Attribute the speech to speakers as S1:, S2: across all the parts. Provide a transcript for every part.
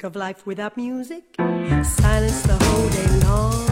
S1: think of life without music? Silence the whole day long.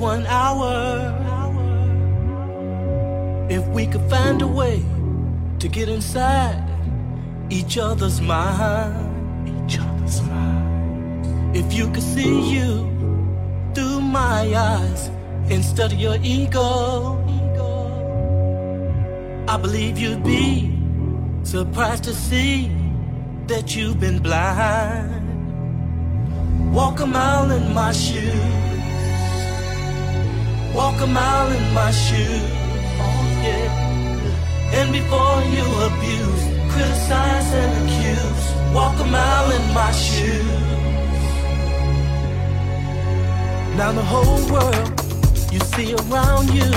S2: One hour. If we could find a way to get inside each other's mind, each other's mind. If you could see you through my eyes instead of your ego, I believe you'd be surprised to see that you've been blind. Walk a mile in my shoes. Oh, walk a mile in my shoes. Oh, yeah. And before you abuse, criticize and accuse, walk a mile in my shoes. Now the whole world you see around you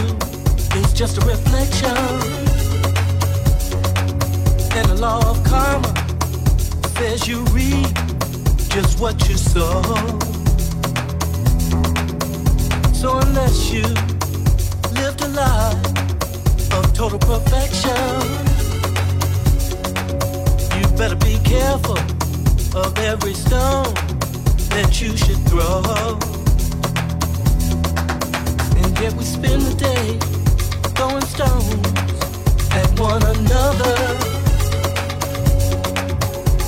S2: is just a reflection. And the law of karma says you reap just what you sow. So unless you a life of total perfection, you better be careful of every stone that you should throw. And yet we spend the day throwing stones at one another.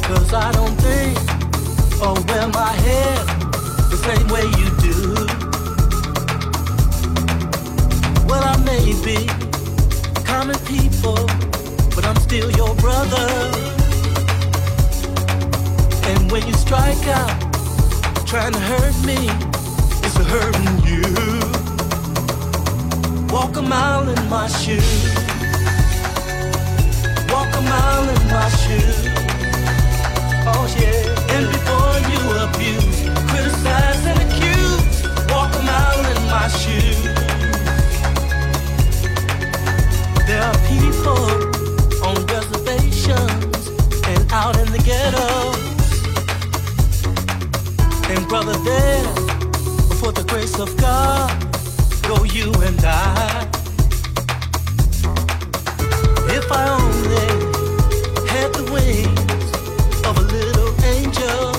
S2: Cause I don't think oh, or wear my hair the same way you do. Well, I may be common people, but I'm still your brother. And when you strike out, trying to hurt me, it's hurting you. Walk a mile in my shoes. Walk a mile in my shoes. Oh yeah. And before you abuse, criticize and accuse, walk a mile in my shoes. There are people on reservations and out in the. And brother, there, the grace of God, go you and I. If I only had the wings of a little angel,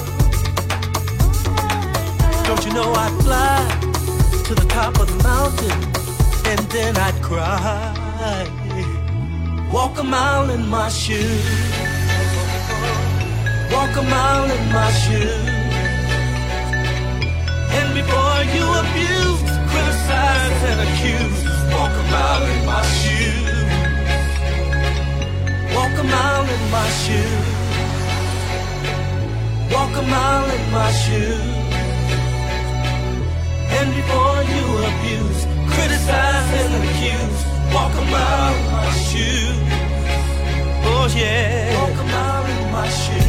S2: don't you know I'd fly to the top of the mountain and then I'd cry. Walk a mile in my shoes. Walk a mile in my shoes. And before you abuse, criticize and accuse, walk a mile in my shoes. Walk a mile in my shoes. Walk a mile in my shoes. And before you abuse, criticize and accuse, walk a mile my shoes. Oh yeah. Walk a mile in my shoes.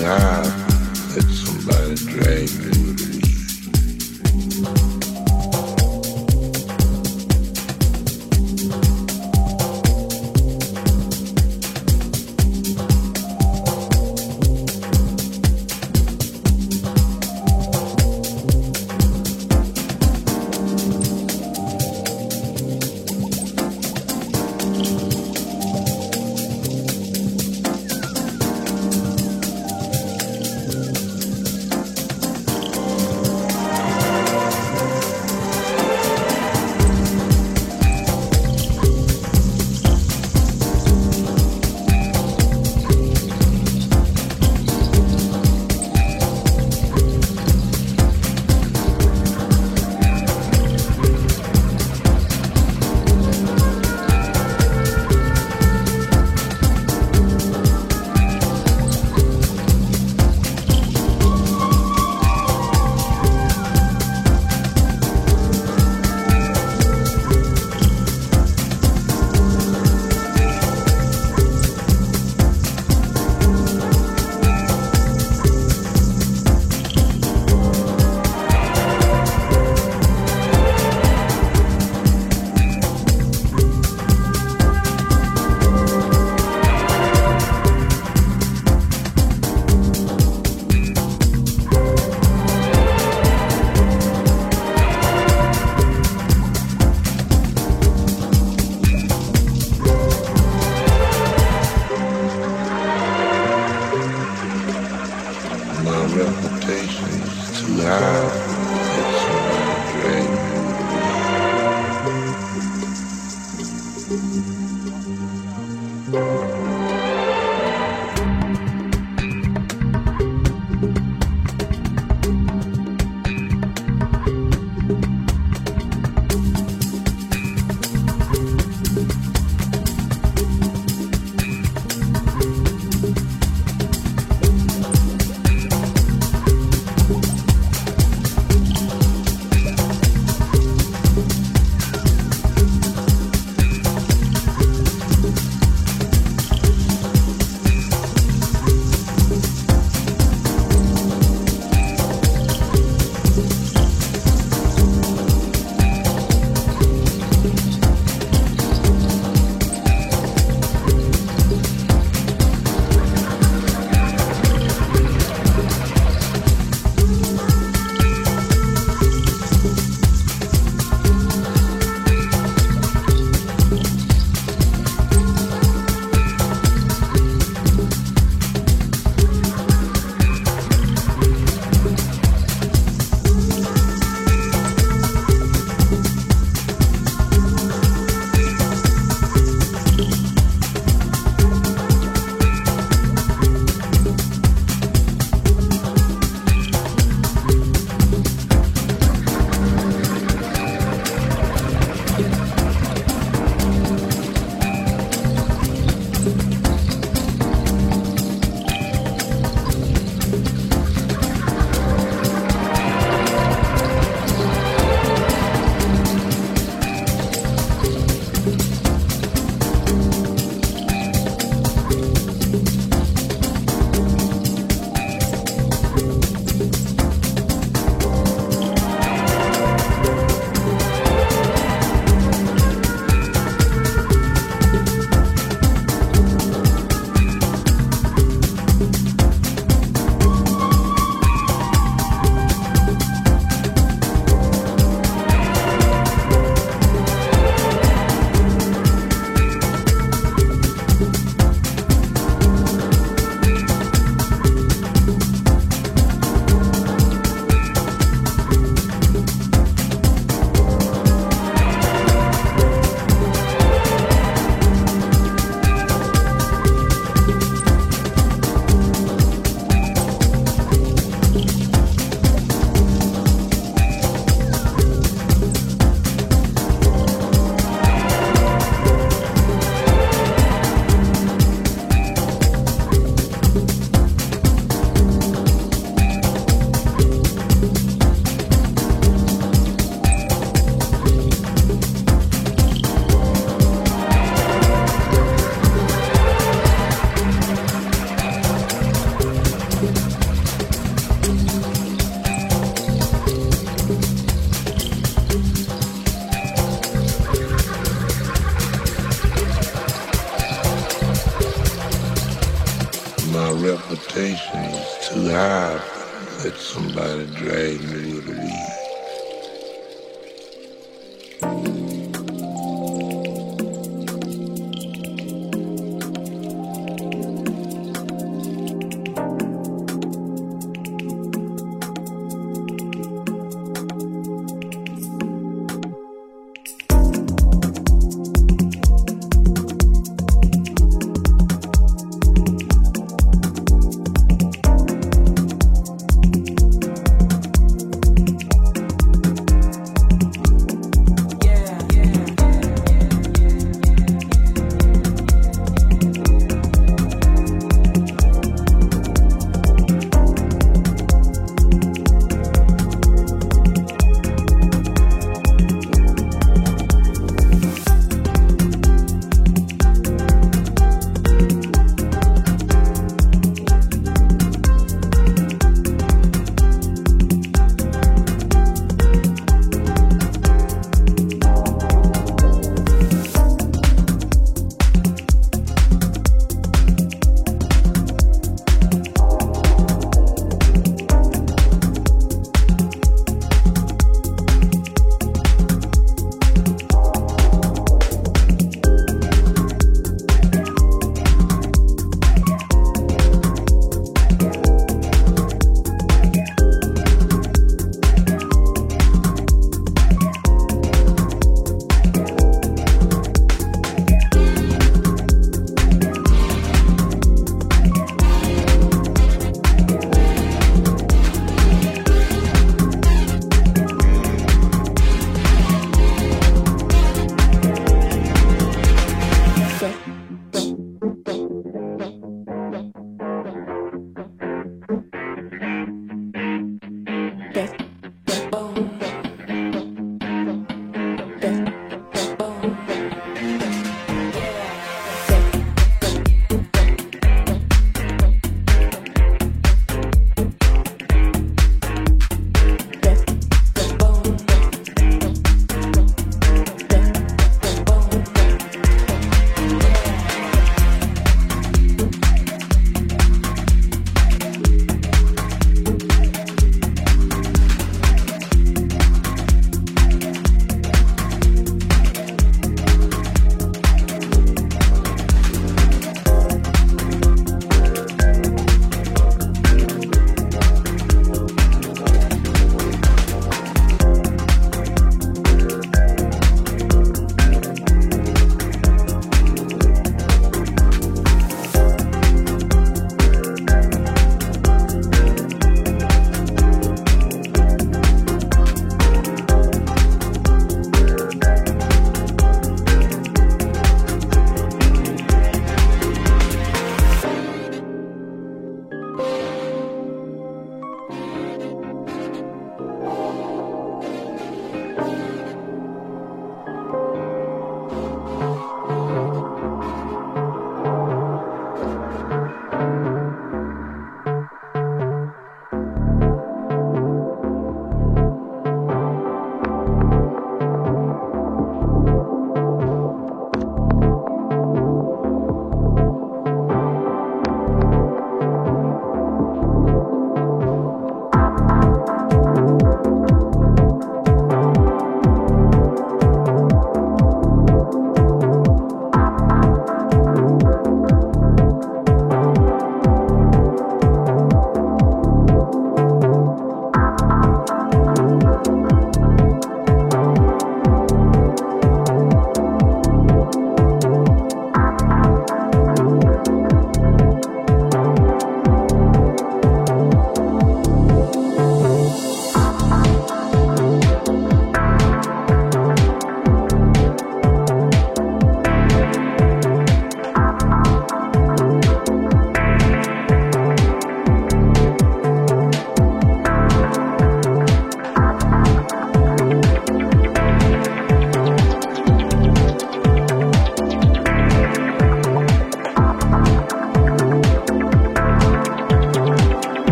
S3: Nah.